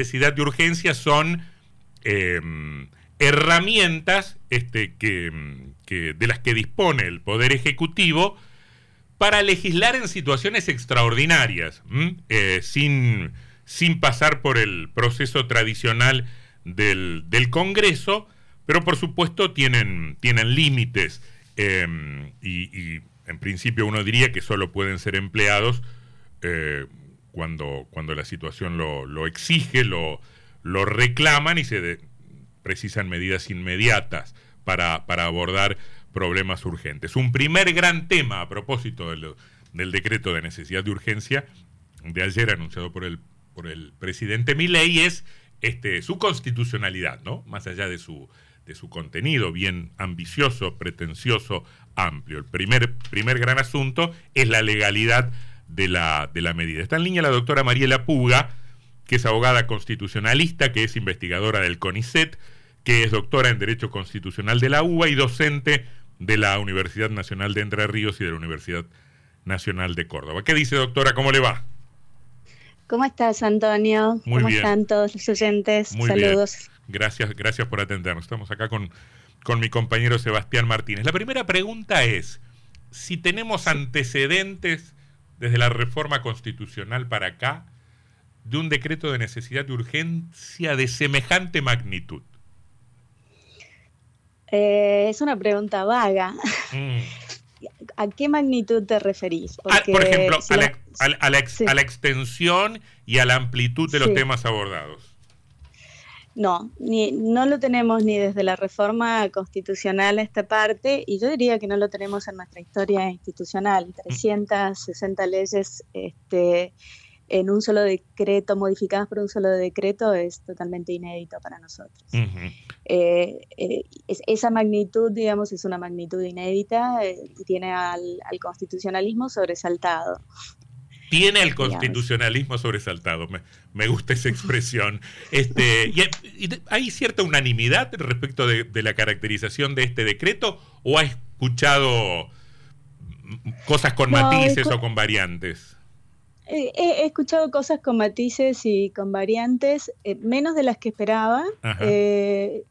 necesidad de urgencia son eh, herramientas este, que, de las que dispone el Poder Ejecutivo para legislar en situaciones extraordinarias, eh, sin, sin, pasar por el proceso tradicional del, Congreso, pero por supuesto tienen, tienen límites em, y, en principio uno diría que solo pueden ser empleados eh, cuando, cuando la situación lo, lo exige, lo, lo reclaman y se precisan medidas inmediatas para, para, abordar problemas urgentes. Un primer gran tema a propósito del, del, decreto de necesidad de urgencia de ayer anunciado por el, por el presidente Milei es este, su constitucionalidad, ¿no? Más allá de su, de su contenido bien ambicioso, pretencioso, amplio. El primer, primer gran asunto es la legalidad de la, de la medida. Está en línea la doctora Mariela Puga, que es abogada constitucionalista, que es investigadora del CONICET, que es doctora en Derecho Constitucional de la UBA y docente de la Universidad Nacional de Entre Ríos y de la Universidad Nacional de Córdoba. ¿Qué dice, doctora? ¿Cómo le va? ¿Cómo estás, Antonio? Muy ¿Cómo bien. están todos los oyentes? Muy Saludos. Bien. Gracias, gracias por atendernos. Estamos acá con, con mi compañero Sebastián Martínez. La primera pregunta es, si tenemos antecedentes desde la reforma constitucional para acá de un decreto de necesidad de urgencia de semejante magnitud? Eh, es una pregunta vaga. Mm. ¿A qué magnitud te referís? Ah, por ejemplo, si a, la, a, a, la sí. a, la, extensión y a la amplitud de los sí. temas abordados. No, ni, no lo tenemos ni desde la reforma constitucional a esta parte, y yo diría que no lo tenemos en nuestra historia institucional. 360 mm. leyes este, en un solo decreto, modificadas por un solo decreto, es totalmente inédito para nosotros. Uh -huh. eh, eh, es, esa magnitud, digamos, es una magnitud inédita eh, y tiene al, al, constitucionalismo sobresaltado. Tiene el constitucionalismo sobresaltado, me, me, gusta esa expresión. Este, y, y ¿Hay cierta unanimidad respecto de, de la caracterización de este decreto o ha escuchado cosas con no, matices o con variantes? Eh, he escuchado cosas con matices y con variantes, eh, menos de las que esperaba, eh,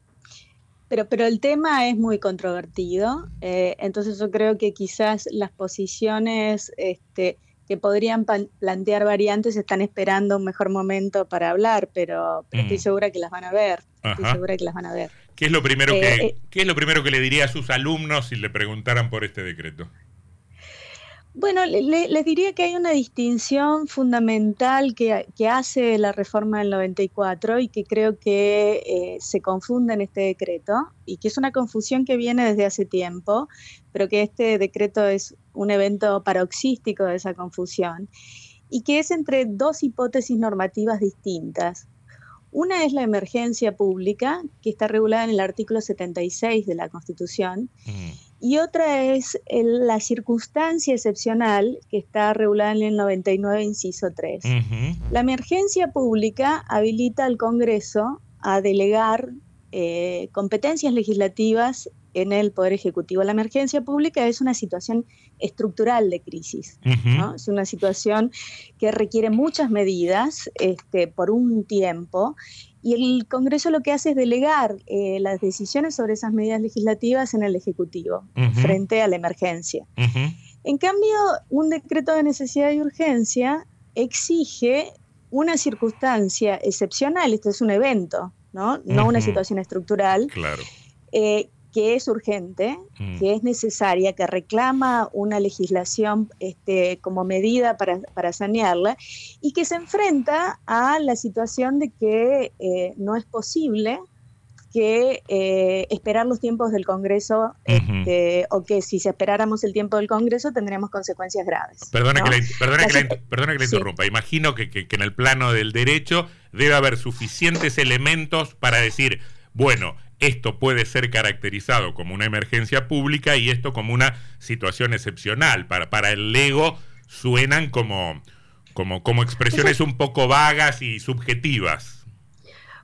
pero, pero el tema es muy controvertido, eh, entonces yo creo que quizás las posiciones este, que podrían plantear variantes están esperando un mejor momento para hablar, pero, pero mm. estoy segura que las van a ver. Ajá. Estoy segura que las van a ver. ¿Qué es lo primero que, ¿qué es lo primero que le diría a sus alumnos si le preguntaran por este decreto? Bueno, le, les diría que hay una distinción fundamental que, que, hace la reforma del 94 y que creo que eh, se confunde en este decreto y que es una confusión que viene desde hace tiempo, pero que este decreto es un evento paroxístico de esa confusión y que es entre dos hipótesis normativas distintas. Una es la emergencia pública, que está regulada en el artículo 76 de la Constitución. Mm y otra es el, la circunstancia excepcional que está regulada en el 99, inciso 3. Uh -huh. La emergencia pública habilita al Congreso a delegar eh, competencias legislativas en el Poder Ejecutivo. La emergencia pública es una situación estructural de crisis, uh -huh. ¿no? es una situación que requiere muchas medidas este, por un tiempo y el Congreso lo que hace es delegar eh, las decisiones sobre esas medidas legislativas en el Ejecutivo uh -huh. frente a la emergencia. Uh -huh. En cambio, un decreto de necesidad y urgencia exige una circunstancia excepcional, esto es un evento, no, una situación estructural, claro. eh, que es urgente, mm. que es necesaria, que reclama una legislación este, como medida para, para, sanearla y que se enfrenta a la situación de que eh, no es posible que eh, esperar los tiempos del Congreso, uh -huh. este, o que si se esperáramos el tiempo del Congreso tendríamos consecuencias graves. Perdona, ¿no? que, la, perdona, que, la, perdona que la, interrumpa. Sí. Imagino que, que, que en el plano del derecho debe haber suficientes elementos para decir, bueno, esto puede ser caracterizado como una emergencia pública y esto como una situación excepcional. Para, para el ego suenan como, como, como expresiones un poco vagas y subjetivas.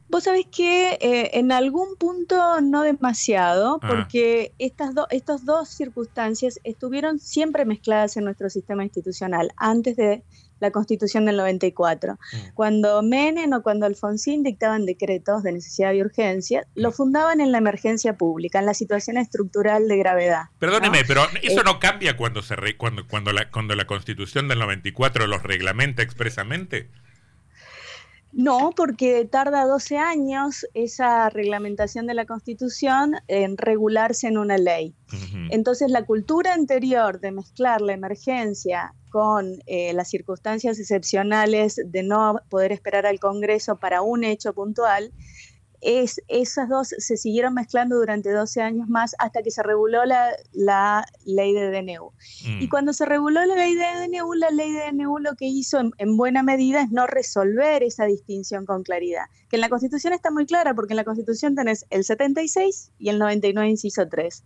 Vos sabés que eh, en algún punto no demasiado, porque ah. estas, do, estas dos circunstancias estuvieron siempre mezcladas en nuestro sistema institucional. Antes de la constitución del 94. Mm. Cuando Menem o cuando Alfonsín dictaban decretos de necesidad y urgencia, lo fundaban en la emergencia pública, en la situación estructural de gravedad. Perdóneme, pero eso eh, no cambia cuando, se cuando, cuando, la, cuando la constitución del 94 los reglamenta expresamente. No, porque tarda 12 años esa reglamentación de la Constitución en regularse en una ley. Entonces, la cultura anterior de mezclar la emergencia con eh, las circunstancias excepcionales de no poder esperar al Congreso para un hecho puntual, es, esas dos se siguieron mezclando durante 12 años más hasta que se reguló la, ley de DNU. Mm. Y cuando se reguló la ley de DNU, la ley de DNU lo que hizo en, buena medida es no resolver esa distinción con claridad, que en la Constitución está muy clara, porque en la Constitución tenés el 76 y el 99, inciso 3.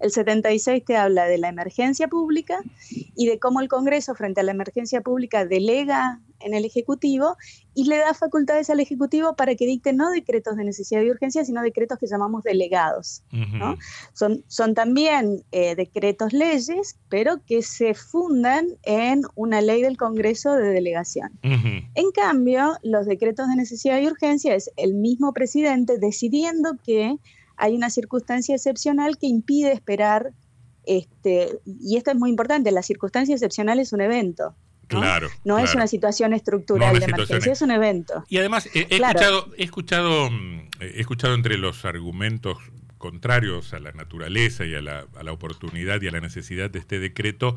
El 76 te habla de la emergencia pública y de cómo el Congreso frente a la emergencia pública delega en el Ejecutivo y le da facultades al Ejecutivo para que dicte no decretos de necesidad y urgencia, sino decretos que llamamos delegados. son, son también eh, decretos leyes, pero que se fundan en una ley del Congreso de delegación. En cambio, los decretos de necesidad y urgencia es el mismo presidente decidiendo que hay una circunstancia excepcional que impide esperar, este, y esto es muy importante, la circunstancia excepcional es un evento. ¿no? Claro, no es una situación estrucral de emergencia, es un evento. Y además he, escuchado, he escuchado, mm, he escuchado entre los argumentos contrarios a la naturaleza y a la, a la, oportunidad y a la necesidad de este decreto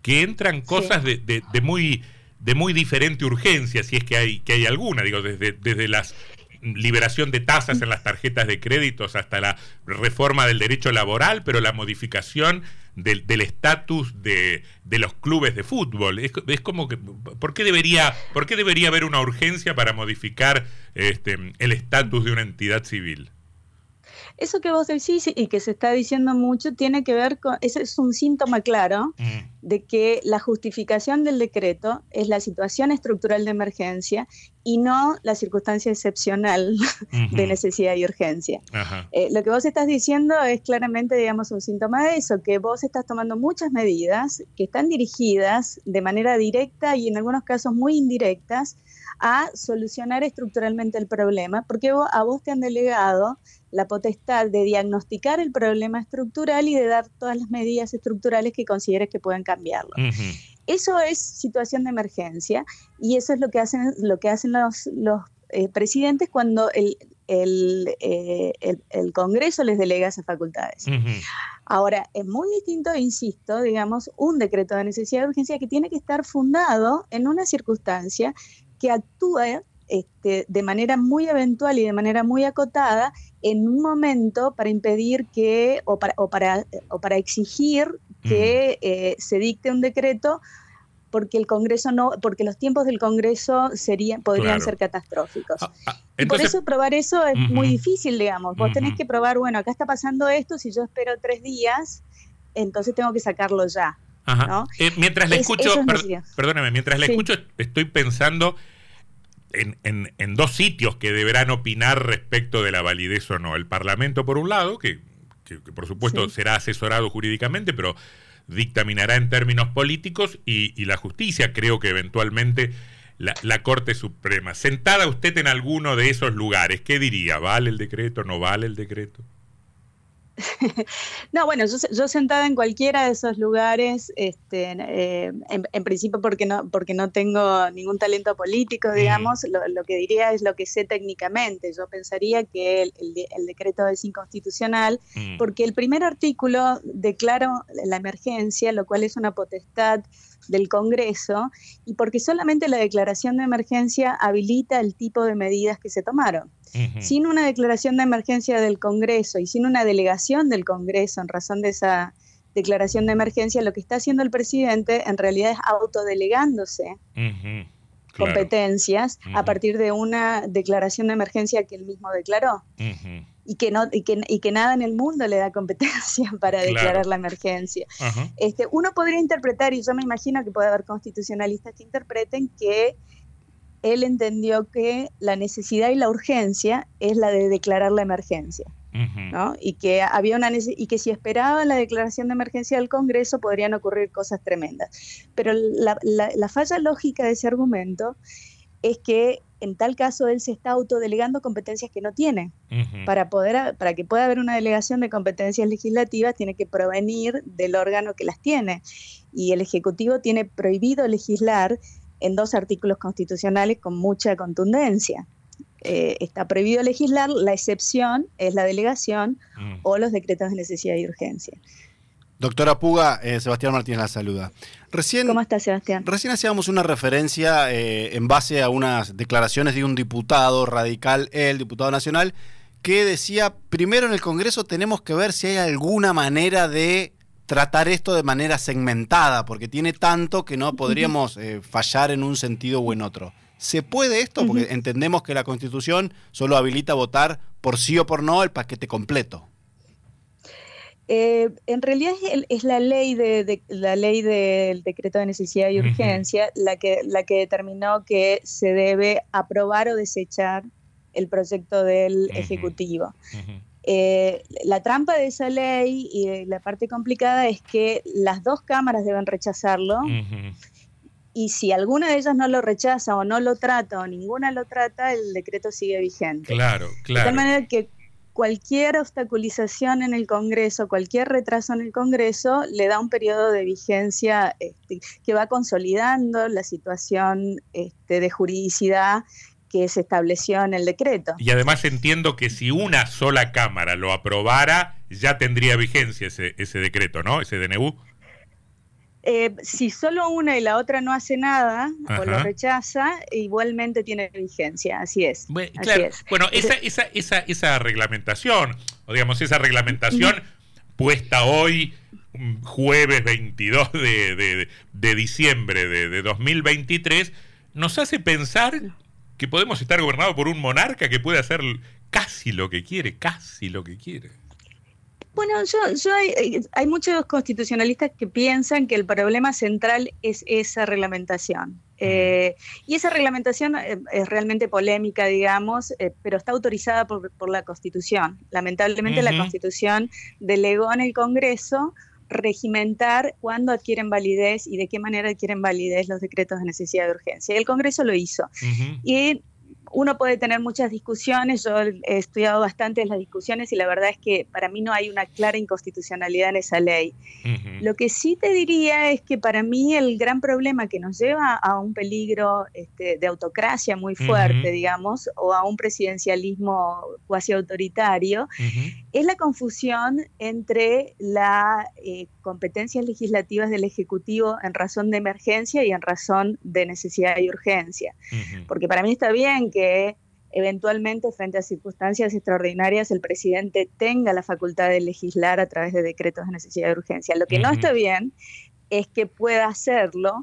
que entran cosas de, de, de, muy de muy diferente urgencia, si es que hay que hay alguna, digo, desde, desde las liberación de tasas en las tarjetas de créditos hasta la reforma del derecho laboral, pero la modificación del estatus de, de, los clubes de fútbol. Es, es, como que, ¿por qué, debería, ¿por qué debería haber una urgencia para modificar este, el estatus de una entidad civil? Eso que vos decís y que se está diciendo mucho tiene que ver con, ese es un síntoma claro mm. de que la justificación del decreto es la situación estructural de emergencia y no la circunstancia excepcional de necesidad y urgencia. Eh, lo que vos estás diciendo es claramente, digamos, un síntoma de eso, que vos estás tomando muchas medidas que están dirigidas de manera directa y en algunos casos muy indirectas a solucionar estructuralmente el problema, porque a vos te han delegado la potestad de diagnosticar el problema estructural y de dar todas las medidas estructurales que consideres que puedan cambiarlo. Eso es situación de emergencia y eso es lo que hacen, lo que hacen los, los eh, presidentes cuando el, eh, el, el, Congreso les delega esas facultades. Ahora, es muy distinto, insisto, digamos, un decreto de necesidad de urgencia que tiene que estar fundado en una circunstancia que actúa este, de manera muy eventual y de manera muy acotada en un momento para impedir que o para, o para, o para exigir que eh, se dicte un decreto porque el Congreso no, porque los tiempos del Congreso serían, podrían ser catastróficos. Ah, ah, por eso probar eso es muy difícil, digamos. Vos tenés que probar, bueno, acá está pasando esto, si yo espero tres días, entonces tengo que sacarlo ya. Eh, mientras le escucho, perdóneme, mientras le escucho, estoy pensando en, dos sitios que deberán opinar respecto de la validez o no. El Parlamento, por un lado, que, por supuesto será asesorado jurídicamente, pero dictaminará en términos políticos, y, la justicia, creo que eventualmente la, Corte Suprema. Sentada usted en alguno de esos lugares, ¿qué diría? ¿Vale el decreto? ¿No vale el decreto? no, bueno, yo, sentada en cualquiera de esos lugares, este, eh, en, principio porque no, porque no tengo ningún talento político, mm. digamos, lo, que diría es lo que sé técnicamente. Yo pensaría que el, decreto es inconstitucional mm. porque el primer artículo declara la emergencia, lo cual es una potestad del Congreso, y porque solamente la declaración de emergencia habilita el tipo de medidas que se tomaron. Sin una declaración de emergencia del Congreso y sin una delegación del Congreso en razón de esa declaración de emergencia, lo que está haciendo el presidente en realidad es autodelegándose competencias a partir de una declaración de emergencia que él mismo declaró. Y que, no, y que, nada en el mundo le da competencia para declarar la emergencia. este, uno podría interpretar, y yo me imagino que puede haber constitucionalistas que interpreten que él entendió que la necesidad y la urgencia es la de declarar la emergencia. ¿no? Y que había una y que si esperaban la declaración de emergencia del Congreso podrían ocurrir cosas tremendas. Pero la, la falla lógica de ese argumento es que en tal caso él se está autodelegando competencias que no tiene. para, poder, para que pueda haber una delegación de competencias legislativas tiene que provenir del órgano que las tiene. Y el Ejecutivo tiene prohibido legislar en dos artículos constitucionales con mucha contundencia. Eh, está prohibido legislar, la excepción es la delegación o los decretos de necesidad y urgencia. Doctora Puga, eh, Sebastián Martínez la saluda. Recién, ¿Cómo está Sebastián? Recién hacíamos una referencia eh, en base a unas declaraciones de un diputado radical, el diputado nacional, que decía, primero en el Congreso tenemos que ver si hay alguna manera de tratar esto de manera segmentada, porque tiene tanto que no podríamos eh, fallar en un sentido o en otro. ¿Se puede esto? Porque entendemos que la Constitución solo habilita votar por sí o por no el paquete completo. Eh, en realidad es, la ley de, la ley del decreto de necesidad y urgencia la que la que determinó que se debe aprobar o desechar el proyecto del ejecutivo. Eh, la trampa de esa ley y la parte complicada es que las dos cámaras deben rechazarlo. Y si alguna de ellas no lo rechaza o no lo trata o ninguna lo trata, el decreto sigue vigente. Claro, claro. De tal manera que cualquier obstaculización en el Congreso, cualquier retraso en el Congreso, le da un periodo de vigencia este, que va consolidando la situación este, de juridicidad que se estableció en el decreto. Y además entiendo que si una sola Cámara lo aprobara, ya tendría vigencia ese, ese decreto, ¿no? Ese DNU. Eh, si solo una y la otra no hace nada o lo rechaza, igualmente tiene vigencia, así es. Bueno, esa, esa, esa, esa, reglamentación, o digamos, esa reglamentación puesta hoy, mm, jueves 22 de, de, diciembre de, de 2023, nos hace pensar que podemos estar gobernados por un monarca que puede hacer casi lo que quiere, casi lo que quiere. Bueno, yo, hay, hay, muchos constitucionalistas que piensan que el problema central es esa reglamentación. Eh, y esa reglamentación eh, es realmente polémica, digamos, eh, pero está autorizada por, la Constitución. Lamentablemente la Constitución delegó en el Congreso regimentar cuándo adquieren validez y de qué manera adquieren validez los decretos de necesidad de urgencia. Y el Congreso lo hizo. Y uno puede tener muchas discusiones, yo he estudiado bastante las discusiones y la verdad es que para mí no hay una clara inconstitucionalidad en esa ley. Lo que sí te diría es que para mí el gran problema que nos lleva a un peligro este, de autocracia muy fuerte, digamos, o a un presidencialismo cuasi autoritario, es la confusión entre las eh, competencias legislativas del Ejecutivo en razón de emergencia y en razón de necesidad y urgencia. Porque para mí está bien que eventualmente frente a circunstancias extraordinarias el presidente tenga la facultad de legislar a través de decretos de necesidad y urgencia. Lo que no está bien es que pueda hacerlo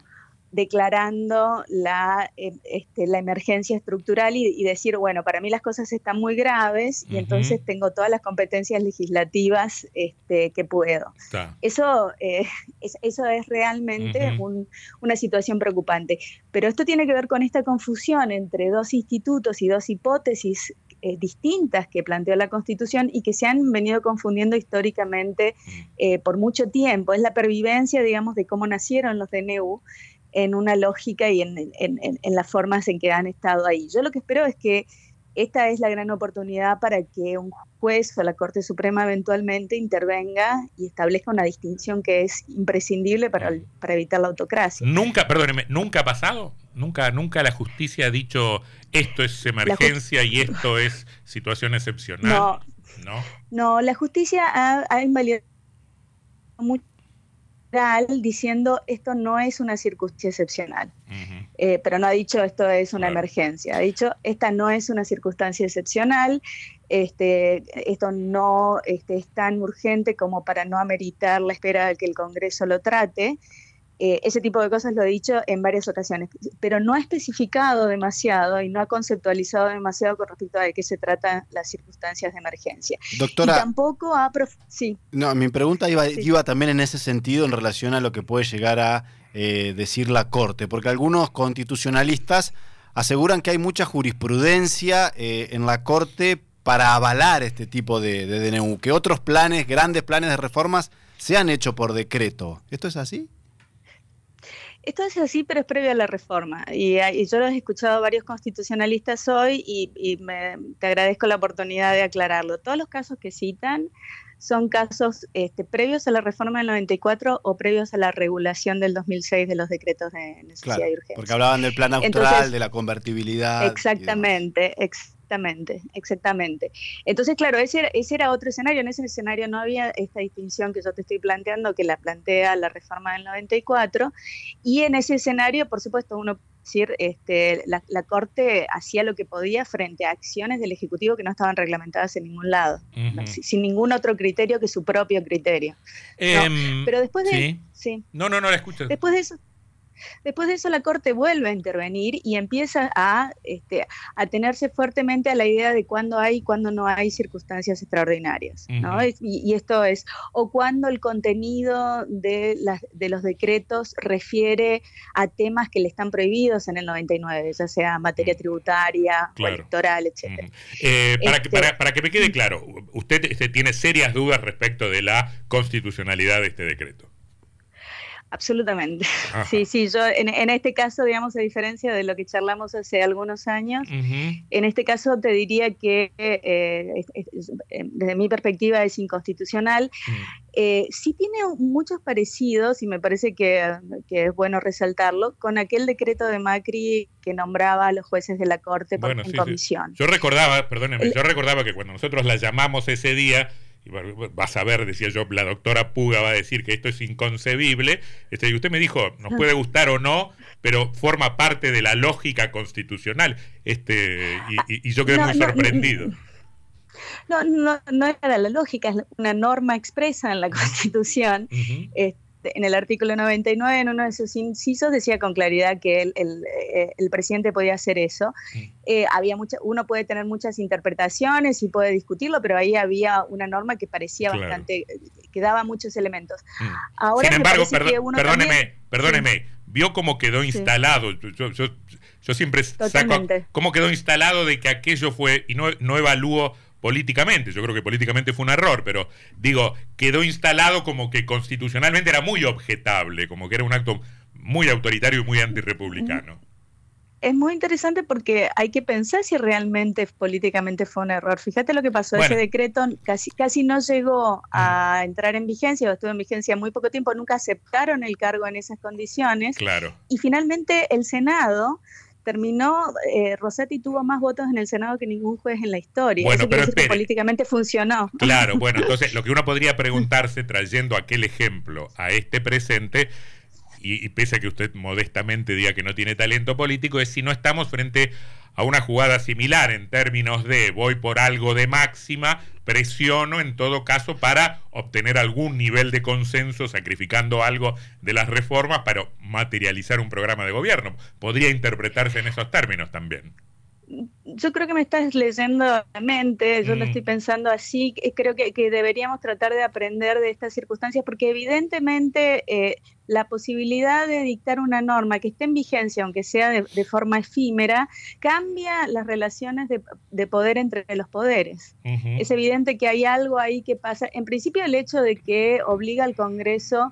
declarando la, eh, este, la emergencia estructural y, decir, bueno, para mí las cosas están muy graves y entonces tengo todas las competencias legislativas este, que puedo. Eso, eh, es, eso es realmente una situación preocupante. Pero esto tiene que ver con esta confusión entre dos institutos y dos hipótesis eh, distintas que planteó la Constitución y que se han venido confundiendo históricamente por mucho tiempo. Es la pervivencia, digamos, de cómo nacieron los DNU en una lógica y en, las formas en que han estado ahí. Yo lo que espero es que esta es la gran oportunidad para que un juez o la Corte Suprema eventualmente intervenga y establezca una distinción que es imprescindible para, evitar la autocracia. Nunca, perdóneme, nunca ha pasado, nunca, nunca la justicia ha dicho esto es emergencia y esto es situación excepcional. No, no, no la justicia ha, ha invalidado mucho diciendo esto no es una circunstancia excepcional, eh, pero no ha dicho esto es una emergencia, ha dicho esta no es una circunstancia excepcional, este, esto no este, es tan urgente como para no ameritar la espera de que el Congreso lo trate. Eh, ese tipo de cosas lo he dicho en varias ocasiones, pero no ha especificado demasiado y no ha conceptualizado demasiado con respecto a de qué se tratan las circunstancias de emergencia. Doctora, y tampoco ha... Sí. No, mi pregunta iba, iba, también en ese sentido en relación a lo que puede llegar a eh, decir la Corte, porque algunos constitucionalistas aseguran que hay mucha jurisprudencia eh, en la Corte para avalar este tipo de, de DNU, que otros planes, grandes planes de reformas, se han hecho por decreto. ¿Esto es así? Esto es así, pero es previo a la reforma. Y, yo lo he escuchado a varios constitucionalistas hoy y, te agradezco la oportunidad de aclararlo. Todos los casos que citan son casos este, previos a la reforma del 94 o previos a la regulación del 2006 de los decretos de necesidad y urgencia. Porque hablaban del plan austral, de la convertibilidad. Exactamente, Exactamente, exactamente. Entonces, claro, ese, ese era otro escenario. En ese escenario no había esta distinción que yo te estoy planteando, que la plantea la reforma del 94. Y en ese escenario, por supuesto, uno decir, este, la, Corte hacía lo que podía frente a acciones del Ejecutivo que no estaban reglamentadas en ningún lado, sin, ningún otro criterio que su propio criterio. Em, pero después de... ¿sí? No, no, no la escucho. Después de eso... Después de eso la Corte vuelve a intervenir y empieza a, este, a tenerse fuertemente a la idea de cuándo hay y cuándo no hay circunstancias extraordinarias. y, esto es, o cuando el contenido de, de los decretos refiere a temas que le están prohibidos en el 99, ya sea materia tributaria, electoral, etc. Eh, para, que, para, para, que me quede claro, usted este, tiene serias dudas respecto de la constitucionalidad de este decreto. Absolutamente. Sí, sí, yo en, este caso, digamos, a diferencia de lo que charlamos hace algunos años, en este caso te diría que eh, eh, desde mi perspectiva es inconstitucional. Mm. Eh, sí tiene muchos parecidos, y me parece que, es bueno resaltarlo, con aquel decreto de Macri que nombraba a los jueces de la Corte por en comisión. Yo recordaba, perdóneme, yo recordaba que cuando nosotros la llamamos ese día, vas a ver, decía yo, la doctora Puga va a decir que esto es inconcebible. Este, y usted me dijo, nos puede gustar o no, pero forma parte de la lógica constitucional. Este, y, yo quedé muy sorprendido. No, no, no era la lógica, es una norma expresa en la Constitución. Este, en el artículo 99, en uno de sus incisos, decía con claridad que el, el, eh, presidente podía hacer eso. Eh, había mucha, uno puede tener muchas interpretaciones y puede discutirlo, pero ahí había una norma que parecía bastante, que daba muchos elementos. Mm. Ahora Sin embargo, perdóneme, perdóneme, vio cómo quedó instalado. Yo, yo, yo, siempre saco cómo quedó instalado de que aquello fue, y no, no evalúo políticamente. Yo creo que políticamente fue un error, pero digo, quedó instalado como que constitucionalmente era muy objetable, como que era un acto muy autoritario y muy antirrepublicano. Es muy interesante porque hay que pensar si realmente políticamente fue un error. Fíjate lo que pasó, ese decreto casi, casi no llegó a entrar en vigencia, o estuvo en vigencia muy poco tiempo, nunca aceptaron el cargo en esas condiciones. Claro. Y finalmente el Senado terminó, eh, Rossetti tuvo más votos en el Senado que ningún juez en la historia. Bueno, pero políticamente funcionó. Claro, bueno, entonces lo que uno podría preguntarse trayendo aquel ejemplo a este presente, y, pese a que usted modestamente diga que no tiene talento político, es si no estamos frente a una jugada similar en términos de voy por algo de máxima, presiono en todo caso para obtener algún nivel de consenso, sacrificando algo de las reformas para materializar un programa de gobierno. Podría interpretarse en esos términos también yo creo que me estás leyendo la mente, yo lo mm. estoy pensando así, creo que, deberíamos tratar de aprender de estas circunstancias, porque evidentemente eh, la posibilidad de dictar una norma que esté en vigencia, aunque sea de, forma efímera, cambia las relaciones de, poder entre los poderes. Es evidente que hay algo ahí que pasa. En principio el hecho de que obliga al Congreso a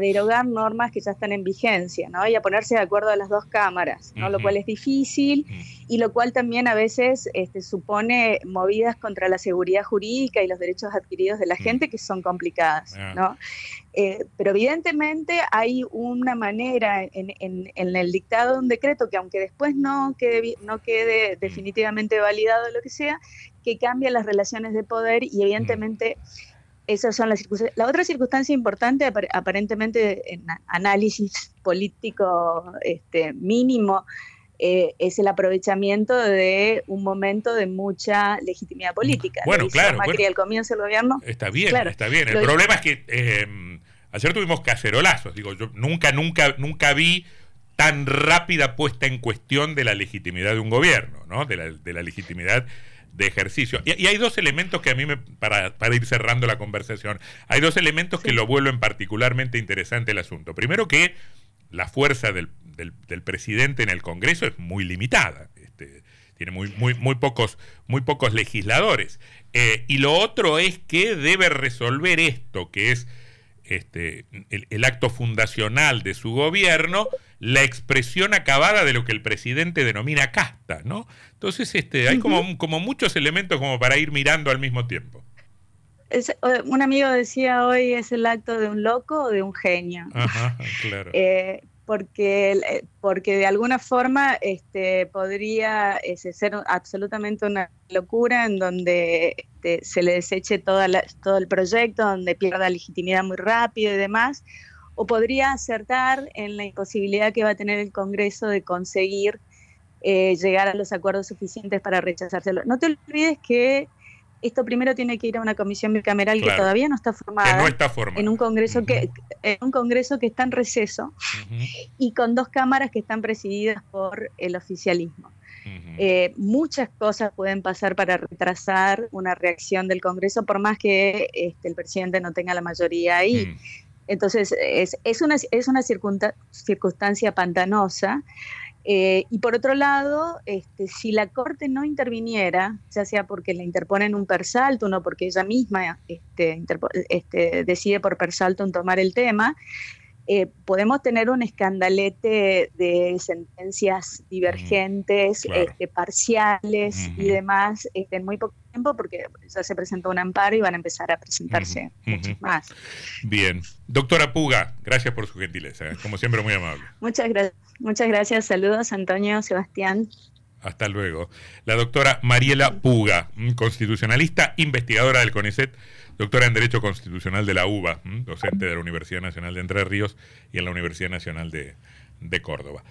derogar normas que ya están en vigencia, ¿no? Y a ponerse de acuerdo a las dos cámaras, ¿no? Lo cual es difícil y lo cual también a veces este, supone movidas contra la seguridad jurídica y los derechos adquiridos de la gente que son complicadas, ah. ¿no? Eh, pero evidentemente hay una manera en, el dictado de un decreto que aunque después no quede, no quede definitivamente validado lo que sea, que cambia las relaciones de poder y evidentemente esas son las circunstancias. La otra circunstancia importante, aparentemente en análisis político este, mínimo, eh, es el aprovechamiento de un momento de mucha legitimidad política. Bueno, claro. Macri al comienzo del gobierno. Está bien, está bien. El problema es que eh, ayer tuvimos cacerolazos. Digo, yo nunca, nunca, nunca vi tan rápida puesta en cuestión de la legitimidad de un gobierno, ¿no? De la, de la legitimidad de ejercicio. Y, hay dos elementos que a mí, me, para, para ir cerrando la conversación, hay dos elementos que lo vuelven particularmente interesante el asunto. Primero que la fuerza del, del, presidente en el Congreso es muy limitada. Este, tiene muy, muy, muy, pocos, muy pocos legisladores. Eh, y lo otro es que debe resolver esto, que es este, el, acto fundacional de su gobierno, la expresión acabada de lo que el presidente denomina casta, ¿no? Entonces, este, hay como, como muchos elementos como para ir mirando al mismo tiempo. un amigo decía hoy es el acto de un loco o de un genio. Ajá, claro. Eh, porque, eh, porque de alguna forma este, podría ser absolutamente una locura en donde este, se le deseche toda todo el proyecto, donde pierda legitimidad muy rápido y demás, o podría acertar en la imposibilidad que va a tener el Congreso de conseguir eh, llegar a los acuerdos suficientes para rechazárselo. No te olvides que esto primero tiene que ir a una comisión bicameral que todavía no está formada. no está formada. En un congreso que en un congreso que está en receso y con dos cámaras que están presididas por el oficialismo. Eh, muchas cosas pueden pasar para retrasar una reacción del Congreso, por más que este, el presidente no tenga la mayoría ahí. Entonces, es, es, una, es una circunstancia pantanosa. Eh, y por otro lado, este, si la Corte no interviniera, ya sea porque la interpone en un persalto, no porque ella misma este, este, decide por persalto en tomar el tema, eh, podemos tener un escandalete de sentencias divergentes, este, parciales y demás este, en muy poco tiempo, porque ya se presentó un amparo y van a empezar a presentarse muchos más. Bien. Doctora Puga, gracias por su gentileza, ¿eh? como siempre muy amable. Muchas gracias. Muchas gracias. Saludos, Antonio, Sebastián. Hasta luego. La doctora Mariela Puga, constitucionalista, investigadora del CONICET doctora en Derecho Constitucional de la UBA, docente de la Universidad Nacional de Entre Ríos y en la Universidad Nacional de, de Córdoba.